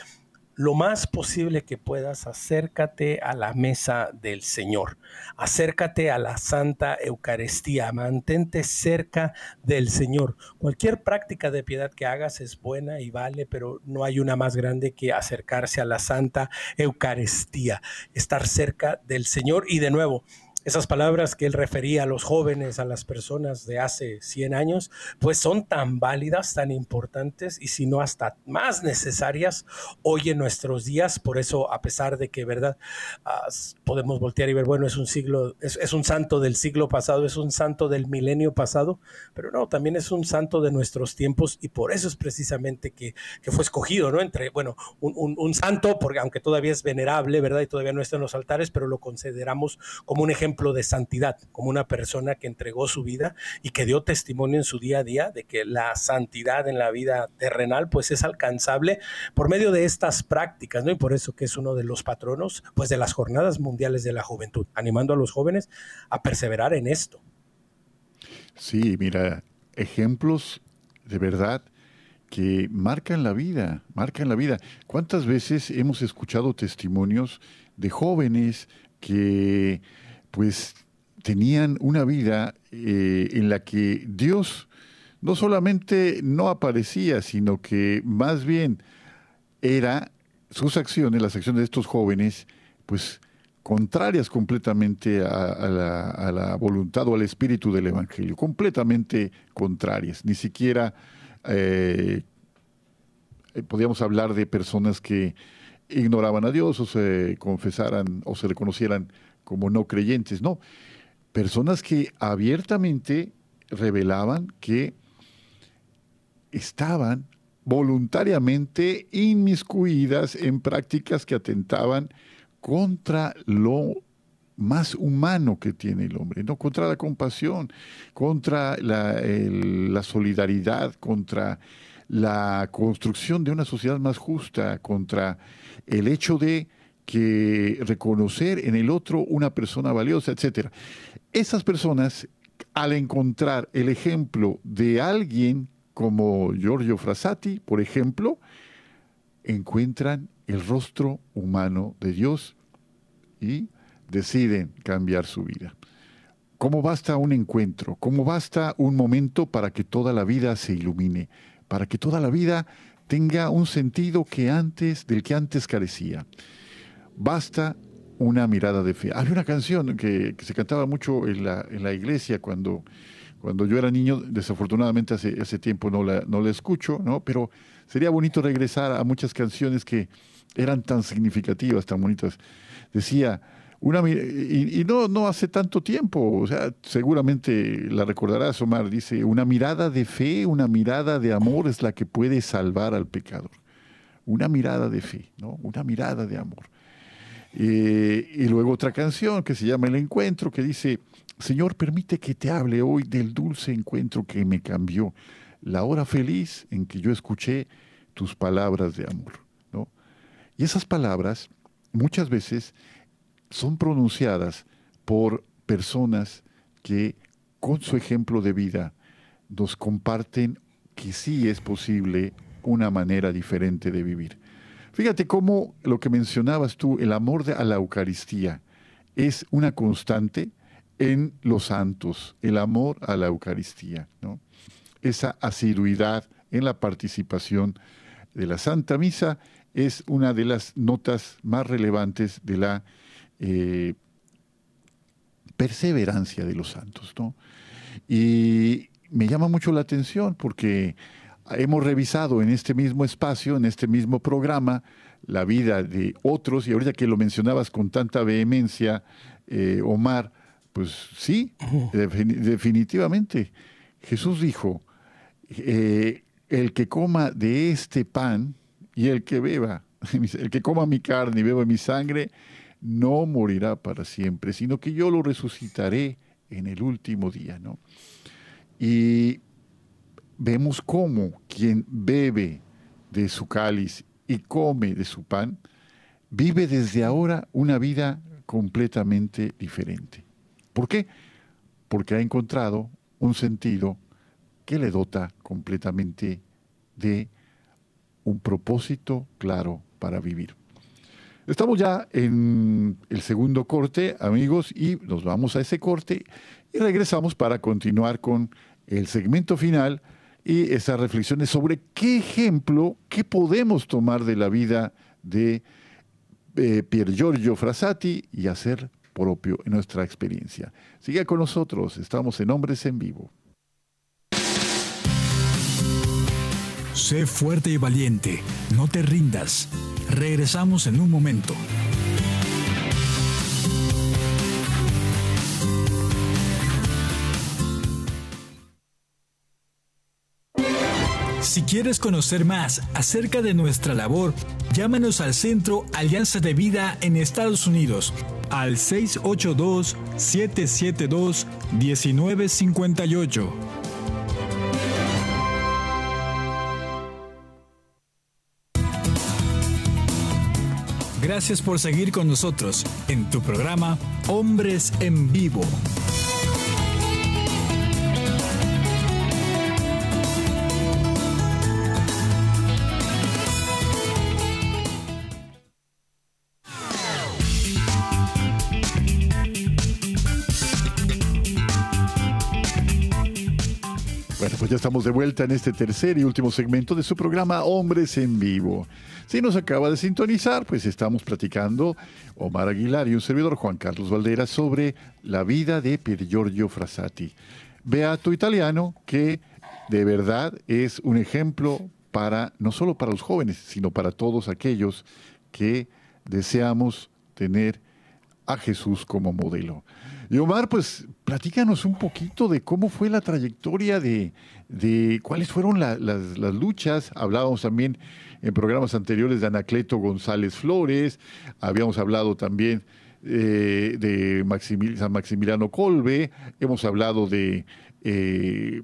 lo más posible que puedas, acércate a la mesa del Señor, acércate a la Santa Eucaristía, mantente cerca del Señor. Cualquier práctica de piedad que hagas es buena y vale, pero no hay una más grande que acercarse a la Santa Eucaristía, estar cerca del Señor y de nuevo, esas palabras que él refería a los jóvenes, a las personas de hace 100 años, pues son tan válidas, tan importantes y si no hasta más necesarias hoy en nuestros días. Por eso, a pesar de que, ¿verdad? Podemos voltear y ver, bueno, es un siglo, es, un santo del siglo pasado, es un santo del milenio pasado, pero no, también es un santo de nuestros tiempos y por eso es precisamente que, que fue escogido, ¿no? Entre, bueno, un, un santo, porque aunque todavía es venerable, ¿verdad? Y todavía no está en los altares, pero lo consideramos como un ejemplo de santidad, como una persona que entregó su vida y que dio testimonio en su día a día de que la santidad en la vida terrenal pues es alcanzable por medio de estas prácticas, ¿no? Y por eso que es uno de los patronos pues de las jornadas mundiales de la juventud, animando a los jóvenes a perseverar en esto. Sí, mira, ejemplos de verdad que marcan la vida, marcan la vida. ¿Cuántas veces hemos escuchado testimonios de jóvenes que pues tenían una vida eh, en la que Dios no solamente no aparecía, sino que más bien era sus acciones, las acciones de estos jóvenes, pues contrarias completamente a, la, voluntad o al espíritu del Evangelio, completamente contrarias. Ni siquiera eh, podíamos hablar de personas que ignoraban a Dios o se confesaran o se reconocieran como no creyentes, no. Personas que abiertamente revelaban que estaban voluntariamente inmiscuidas en prácticas que atentaban contra lo más humano que tiene el hombre, ¿no? contra la compasión, contra la, la solidaridad, contra la construcción de una sociedad más justa, contra el hecho de que reconocer en el otro una persona valiosa, etc. Esas personas, al encontrar el ejemplo de alguien como Giorgio Frassati, por ejemplo, encuentran el rostro humano de Dios y deciden cambiar su vida. ¿Cómo basta un encuentro? ¿Cómo basta un momento para que toda la vida se ilumine? Para que toda la vida tenga un sentido que antes, del que antes carecía. Basta una mirada de fe. Había una canción que, se cantaba mucho en la, en la iglesia cuando, cuando yo era niño, desafortunadamente hace, hace tiempo no la, no la escucho, ¿no? pero sería bonito regresar a muchas canciones que eran tan significativas, tan bonitas. Decía, una, y, y, no, no hace tanto tiempo, o sea, seguramente la recordarás, Omar, dice, una mirada de fe, una mirada de amor es la que puede salvar al pecador. Una mirada de fe, ¿no? Una mirada de amor. Eh, y luego otra canción que se llama El Encuentro, que dice, Señor, permite que te hable hoy del dulce encuentro que me cambió, la hora feliz en que yo escuché tus palabras de amor. ¿no? Y esas palabras muchas veces son pronunciadas por personas que con su ejemplo de vida nos comparten que sí es posible una manera diferente de vivir. Fíjate cómo lo que mencionabas tú, el amor a la Eucaristía, es una constante en los santos, el amor a la Eucaristía. Esa asiduidad en la participación de la Santa Misa es una de las notas más relevantes de la eh, perseverancia de los santos. Y me llama mucho la atención porque hemos revisado en este mismo espacio, en este mismo programa, la vida de otros, y ahorita que lo mencionabas con tanta vehemencia, eh, Omar, pues sí, definitivamente. Jesús dijo, eh, el que coma de este pan y el que beba, el que coma mi carne y beba mi sangre, no morirá para siempre, sino que yo lo resucitaré en el último día, ¿no? Y vemos cómo quien bebe de su cáliz y come de su pan, vive desde ahora una vida completamente diferente. ¿Por qué? Porque ha encontrado un sentido que le dota completamente de un propósito claro para vivir. Estamos ya en el segundo corte, amigos, y nos vamos a ese corte y regresamos para continuar con el segmento final y esas reflexiones sobre qué ejemplo, qué podemos tomar de la vida de eh, Pier Giorgio Frassati y hacer propio en nuestra experiencia. Siga con nosotros, estamos en Hombres en Vivo. Sé fuerte y valiente, no te rindas. Regresamos en un momento. Quieres conocer más acerca de nuestra labor, llámanos al Centro Alianza de Vida en Estados Unidos al 682-772-1958. Gracias por seguir con nosotros en tu programa Hombres en Vivo. Ya estamos de vuelta en este tercer y último segmento de su programa Hombres en Vivo. Si nos acaba de sintonizar, pues estamos platicando Omar Aguilar y un servidor Juan Carlos Valdera sobre la vida de Pier Giorgio Frassati, beato italiano que de verdad es un ejemplo para no solo para los jóvenes, sino para todos aquellos que deseamos tener a Jesús como modelo. Y Omar, pues platícanos un poquito de cómo fue la trayectoria de, de cuáles fueron las, luchas. Hablábamos también en programas anteriores de Anacleto González Flores, habíamos hablado también eh, de San Maximiliano Colbe, hemos hablado de, eh,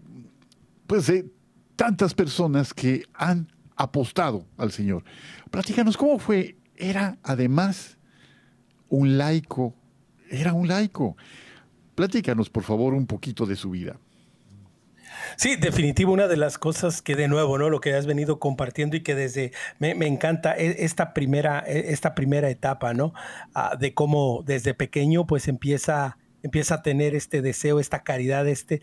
pues de tantas personas que han apostado al Señor. Platícanos cómo fue. Era además un laico, era un laico. Platícanos, por favor, un poquito de su vida. Sí, definitivo, una de las cosas que de nuevo, ¿no? Lo que has venido compartiendo y que desde me, encanta e, esta primera, e, esta primera etapa, ¿no? Ah, de cómo desde pequeño pues empieza, empieza a tener este deseo, esta caridad, este,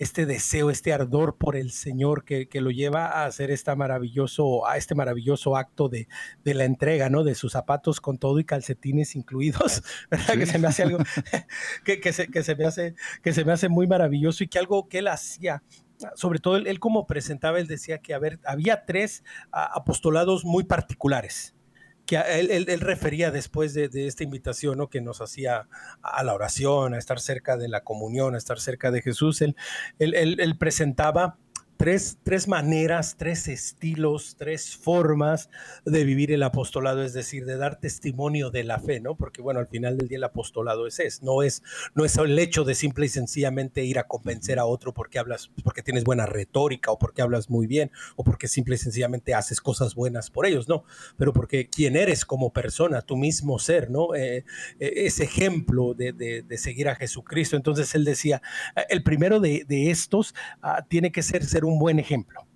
este deseo, este ardor por el Señor que, lo lleva a hacer esta maravilloso, a este maravilloso acto de, la entrega, ¿no? De sus zapatos con todo y calcetines incluidos, ¿verdad? Que se me hace algo que, se, me hace, que se me hace muy maravilloso y que algo que él hacía sobre todo él, como presentaba, él decía que había tres apostolados muy particulares que él, refería después de, esta invitación ¿no? que nos hacía a la oración, a estar cerca de la comunión, a estar cerca de Jesús, él, él presentaba tres, tres maneras, tres estilos, tres formas de vivir el apostolado, es decir, de dar testimonio de la fe, ¿no? Porque bueno, al final del día el apostolado es eso, no es, no es el hecho de simple y sencillamente ir a convencer a otro porque hablas, porque tienes buena retórica o porque hablas muy bien o porque simple y sencillamente haces cosas buenas por ellos, no, pero porque quién eres como persona, tu mismo ser, ¿no? Eh, eh, ese ejemplo de, de, seguir a Jesucristo. Entonces él decía, el primero de, de estos ah, tiene que ser ser un un buen ejemplo.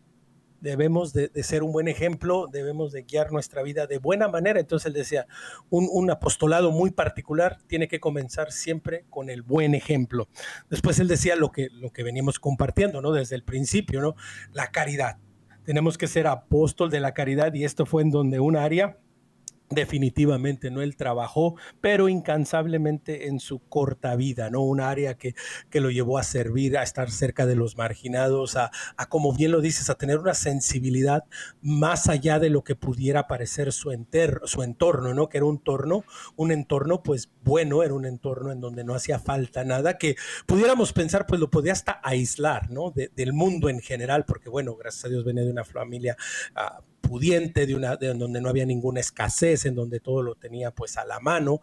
Debemos de, ser un buen ejemplo, debemos de guiar nuestra vida de buena manera. Entonces él decía, un, apostolado muy particular tiene que comenzar siempre con el buen ejemplo. Después él decía lo que, lo que veníamos compartiendo, ¿no? Desde el principio, ¿no? La caridad. Tenemos que ser apóstol de la caridad y esto fue en donde un área Definitivamente, ¿no? Él trabajó, pero incansablemente en su corta vida, ¿no? Un área que, que lo llevó a servir, a estar cerca de los marginados, a, a, como bien lo dices, a tener una sensibilidad más allá de lo que pudiera parecer su, su entorno, ¿no? Que era un entorno, un entorno, pues bueno, era un entorno en donde no hacía falta nada, que pudiéramos pensar, pues lo podía hasta aislar, ¿no? del mundo en general, porque bueno, gracias a Dios venía de una familia... Uh, pudiente, de una, de donde no había ninguna escasez, en donde todo lo tenía pues a la mano,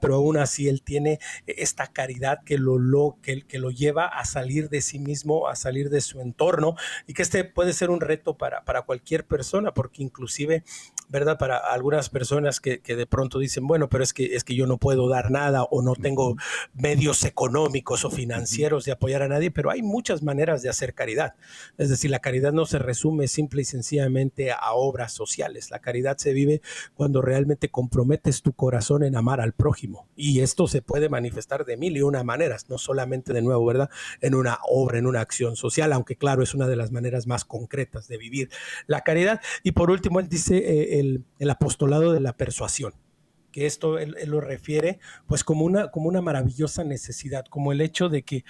pero aún así él tiene esta caridad que lo, lo, que, que lo lleva a salir de sí mismo, a salir de su entorno, y que este puede ser un reto para, para cualquier persona, porque inclusive ¿verdad? Para algunas personas que, de pronto dicen, bueno, pero es que, es que yo no puedo dar nada o no tengo medios económicos o financieros de apoyar a nadie, pero hay muchas maneras de hacer caridad. Es decir, la caridad no se resume simple y sencillamente a obras sociales. La caridad se vive cuando realmente comprometes tu corazón en amar al prójimo. Y esto se puede manifestar de mil y una maneras, no solamente de nuevo, ¿verdad? En una obra, en una acción social, aunque claro, es una de las maneras más concretas de vivir la caridad. Y por último, él dice eh, el, apostolado de la persuasión que esto él, lo refiere pues como una, como una maravillosa necesidad, como el hecho de que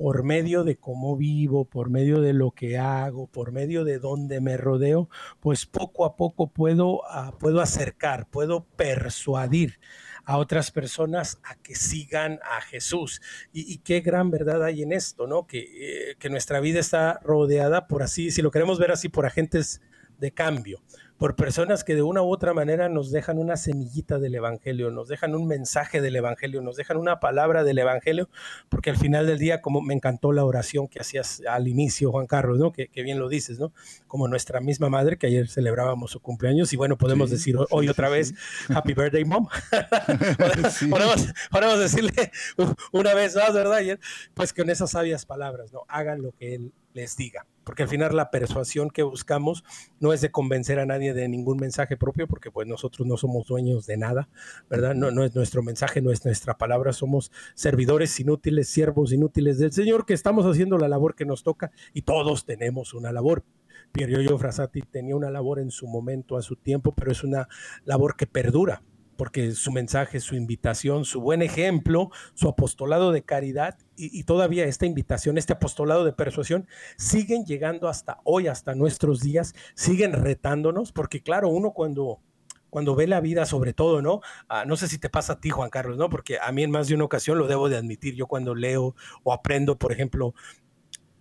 por medio de cómo vivo, por medio de lo que hago, por medio de dónde me rodeo, pues poco a poco puedo, ah, puedo acercar, puedo persuadir a otras personas a que sigan a Jesús. Y, qué gran verdad hay en esto, ¿no? Que, eh, que nuestra vida está rodeada por así, si lo queremos ver así, por agentes de cambio por personas que de una u otra manera nos dejan una semillita del Evangelio, nos dejan un mensaje del Evangelio, nos dejan una palabra del Evangelio, porque al final del día, como me encantó la oración que hacías al inicio, Juan Carlos, ¿no? Que, bien lo dices, ¿no? Como nuestra misma madre, que ayer celebrábamos su cumpleaños, y bueno, podemos decir hoy otra vez, Happy Birthday, Mom. podemos, decirle una vez más, ¿verdad? pues con esas sabias palabras, ¿no? Hagan lo que Él les diga porque al final la persuasión que buscamos no es de convencer a nadie de ningún mensaje propio, porque pues nosotros no somos dueños de nada, ¿verdad? No, no es nuestro mensaje, no es nuestra palabra, somos servidores inútiles, siervos inútiles del Señor, que estamos haciendo la labor que nos toca y todos tenemos una labor. Pierre Frasati tenía una labor en su momento, a su tiempo, pero es una labor que perdura porque su mensaje, su invitación, su buen ejemplo, su apostolado de caridad y, todavía esta invitación, este apostolado de persuasión, siguen llegando hasta hoy, hasta nuestros días, siguen retándonos, porque claro, uno cuando cuando ve la vida sobre todo, ¿no? Ah, no sé si te pasa a ti, Juan Carlos, ¿no? Porque a mí en más de una ocasión lo debo de admitir, yo cuando leo o aprendo, por ejemplo,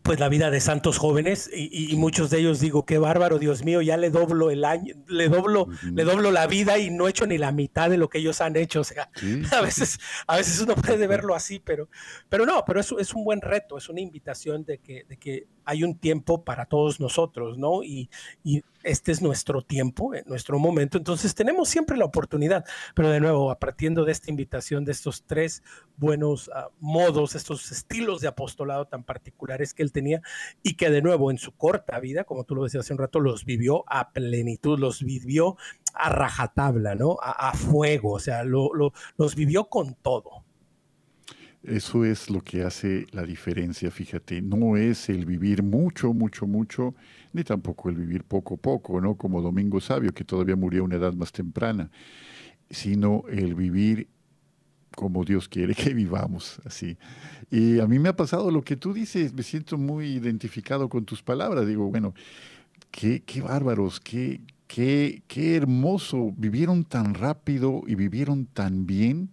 pues la vida de santos jóvenes y, muchos de ellos digo, qué bárbaro, Dios mío, ya le doblo el año, le doblo, le doblo la vida y no he hecho ni la mitad de lo que ellos han hecho. O sea, a veces, a veces uno puede verlo así, pero, pero no, pero eso es un buen reto, es una invitación de que, de que hay un tiempo para todos nosotros, ¿no? Y, este es nuestro tiempo, eh, nuestro momento, entonces tenemos siempre la oportunidad, pero de nuevo, partiendo de esta invitación, de estos tres buenos ah, modos, estos estilos de apostolado tan particulares que él tenía y que de nuevo en su corta vida, como tú lo decías hace un rato, los vivió a plenitud, los vivió a rajatabla, ¿no? A, fuego, o sea, los vivió con todo. Eso es lo que hace la diferencia, fíjate. No es el vivir mucho, mucho, mucho, ni tampoco el vivir poco, poco, ¿no? Como Domingo Sabio, que todavía murió a una edad más temprana, sino el vivir como Dios quiere que vivamos, así. Y a mí me ha pasado lo que tú dices, me siento muy identificado con tus palabras. Digo, bueno, qué, qué bárbaros, qué, qué, qué hermoso, vivieron tan rápido y vivieron tan bien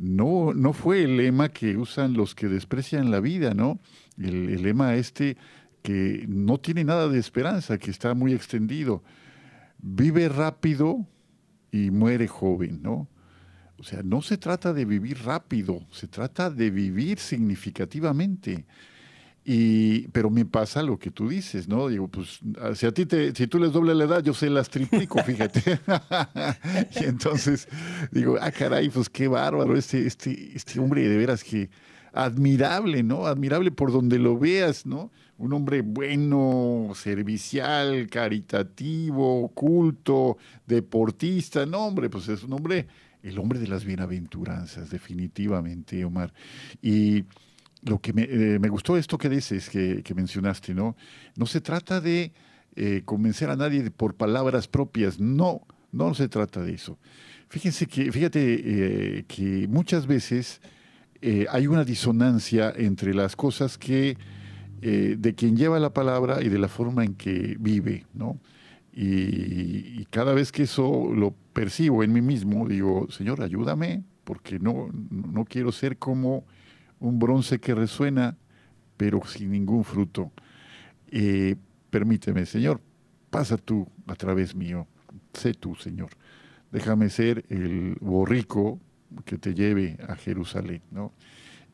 no, no fue el lema que usan los que desprecian la vida, ¿no? El, lema este que no tiene nada de esperanza, que está muy extendido. Vive rápido y muere joven, ¿no? O sea, no se trata de vivir rápido, se trata de vivir significativamente. Y, pero me pasa lo que tú dices, ¿no? Digo, pues, si a ti te, si tú les doble la edad, yo se las triplico, fíjate. y entonces digo, ah, caray, pues qué bárbaro, este, este, este hombre de veras que admirable, ¿no? Admirable por donde lo veas, ¿no? Un hombre bueno, servicial, caritativo, culto, deportista, no, hombre, pues es un hombre, el hombre de las bienaventuranzas, definitivamente, Omar. Y lo que eh, me, gustó esto que dices, que, mencionaste, ¿no? No se trata de eh, convencer a nadie por palabras propias, no, no se trata de eso. Fíjense que, fíjate eh, que muchas veces hay una disonancia entre las cosas que de quien lleva la palabra y de la forma en que vive, ¿no? Y, y, cada vez que eso lo percibo en mí mismo, digo, Señor, ayúdame, porque no, no quiero ser como un bronce que resuena, pero sin ningún fruto. Eh, permíteme, Señor, pasa tú a través mío, sé tú, Señor. Déjame ser el borrico que te lleve a Jerusalén, ¿no?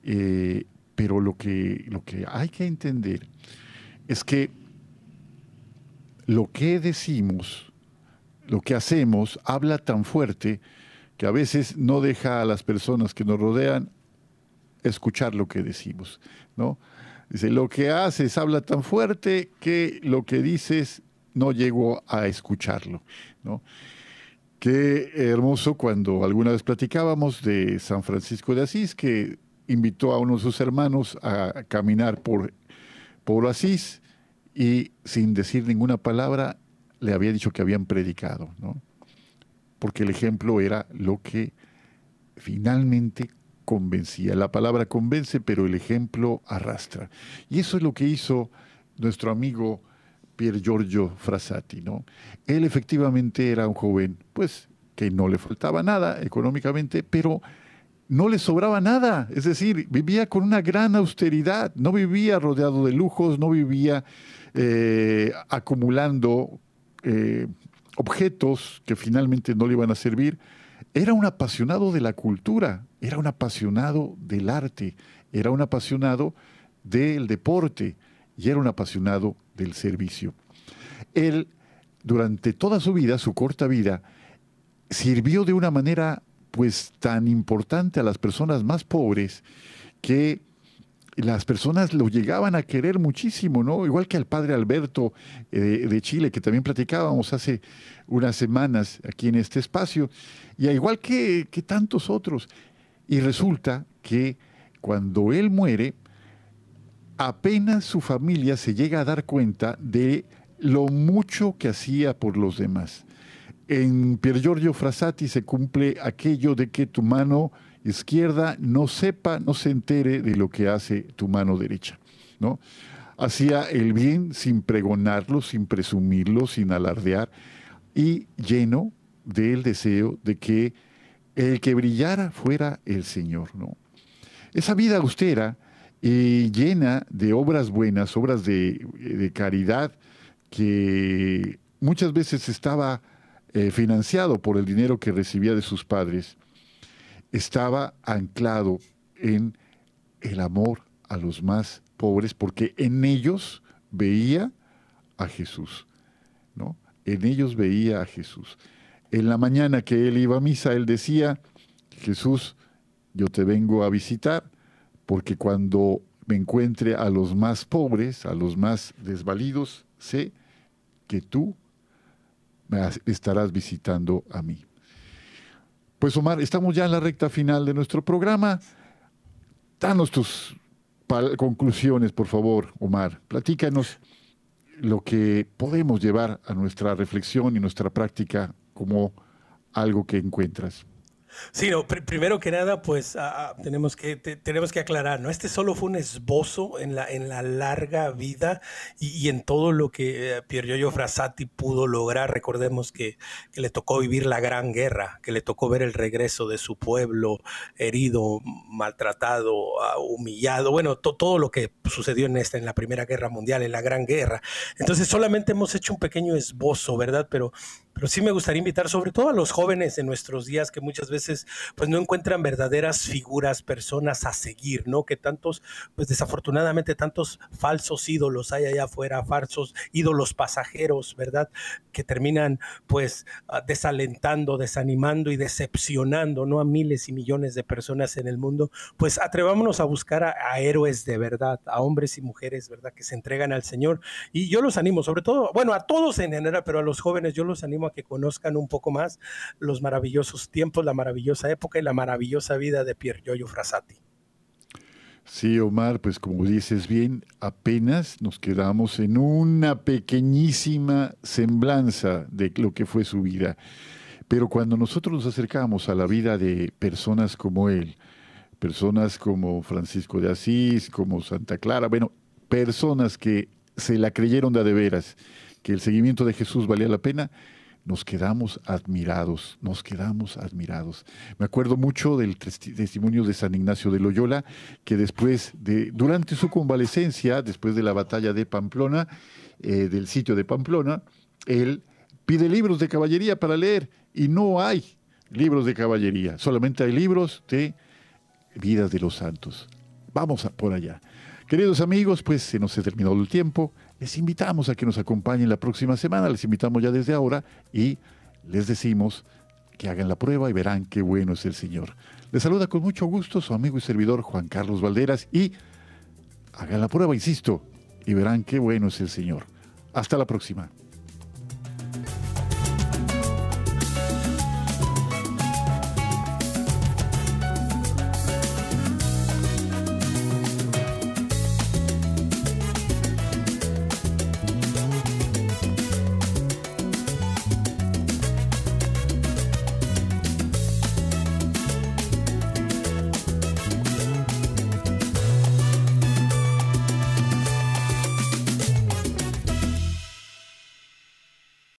Eh, pero lo que, lo que hay que entender es que lo que decimos lo que hacemos habla tan fuerte que a veces no deja a las personas que nos rodean escuchar lo que decimos, ¿no? Dice, lo que haces habla tan fuerte que lo que dices no llego a escucharlo, ¿no? Qué hermoso cuando alguna vez platicábamos de San Francisco de Asís, que invitó a uno de sus hermanos a caminar por, por Asís y sin decir ninguna palabra le había dicho que habían predicado, ¿no? Porque el ejemplo era lo que finalmente convencía. La palabra convence, pero el ejemplo arrastra. Y eso es lo que hizo nuestro amigo Pier Giorgio Frassati, ¿no? Él efectivamente era un joven, pues, que no le faltaba nada económicamente, pero no le sobraba nada, es decir, vivía con una gran austeridad, no vivía rodeado de lujos, no vivía eh, acumulando eh, objetos que finalmente no le iban a servir. Era un apasionado de la cultura, era un apasionado del arte, era un apasionado del deporte y era un apasionado del servicio. Él, durante toda su vida, su corta vida, sirvió de una manera pues tan importante a las personas más pobres que las personas lo llegaban a querer muchísimo, ¿no? Igual que al padre Alberto eh, de Chile, que también platicábamos hace unas semanas aquí en este espacio, y igual que, que tantos otros. Y resulta que cuando él muere, apenas su familia se llega a dar cuenta de lo mucho que hacía por los demás. En Pier Giorgio Frassati se cumple aquello de que tu mano izquierda no sepa, no se entere de lo que hace tu mano derecha, ¿no? Hacía el bien sin pregonarlo, sin presumirlo, sin alardear y lleno del deseo de que el que brillara fuera el Señor, ¿no? Esa vida austera y llena de obras buenas, obras de, de caridad que muchas veces estaba eh, financiado por el dinero que recibía de sus padres, estaba anclado en el amor a los más pobres, porque en ellos veía a Jesús, ¿no? En ellos veía a Jesús. En la mañana que él iba a misa, él decía, Jesús, yo te vengo a visitar, porque cuando me encuentre a los más pobres, a los más desvalidos, sé que tú me estarás visitando a mí. Pues Omar, estamos ya en la recta final de nuestro programa. Danos tus conclusiones, por favor, Omar. Platícanos lo que podemos llevar a nuestra reflexión y nuestra práctica como algo que encuentras. Sí, no, primero que nada, pues ah, ah, tenemos, que, tenemos que aclarar, ¿no? Este solo fue un esbozo en la, en la larga vida y, en todo lo que eh, Pier Giorgio Frassati pudo lograr. Recordemos que, que, le tocó vivir la gran guerra, que le tocó ver el regreso de su pueblo herido, maltratado, ah, humillado, bueno, todo lo que sucedió en, esta, en la Primera Guerra Mundial, en la Gran Guerra. Entonces solamente hemos hecho un pequeño esbozo, ¿verdad? Pero, pero sí me gustaría invitar sobre todo a los jóvenes en nuestros días que muchas veces pues no encuentran verdaderas figuras, personas a seguir, ¿no? Que tantos, pues desafortunadamente tantos falsos ídolos hay allá afuera, falsos ídolos pasajeros, ¿verdad? Que terminan pues ah, desalentando, desanimando y decepcionando, ¿no? A miles y millones de personas en el mundo. Pues atrevámonos a buscar a, a héroes de verdad, a hombres y mujeres, ¿verdad? Que se entregan al Señor. Y yo los animo, sobre todo, bueno, a todos en general, pero a los jóvenes yo los animo que conozcan un poco más los maravillosos tiempos, la maravillosa maravillosa época y la maravillosa vida de Pier Giorgio Frassati. Sí, Omar, pues como dices bien, apenas nos quedamos en una pequeñísima semblanza de lo que fue su vida. Pero cuando nosotros nos acercamos a la vida de personas como él, personas como Francisco de Asís, como Santa Clara, bueno, personas que se la creyeron de a de veras, que el seguimiento de Jesús valía la pena, nos quedamos admirados, nos quedamos admirados. Me acuerdo mucho del testimonio de San Ignacio de Loyola, que después de, durante su convalecencia, después de la batalla de Pamplona, eh, del sitio de Pamplona, él pide libros de caballería para leer y no hay libros de caballería, solamente hay libros de vidas de los santos. Vamos por allá. Queridos amigos, pues se nos ha terminado el tiempo. Les invitamos a que nos acompañen la próxima semana, les invitamos ya desde ahora y les decimos que hagan la prueba y verán qué bueno es el Señor. Les saluda con mucho gusto su amigo y servidor Juan Carlos Valderas y hagan la prueba, insisto, y verán qué bueno es el Señor. Hasta la próxima.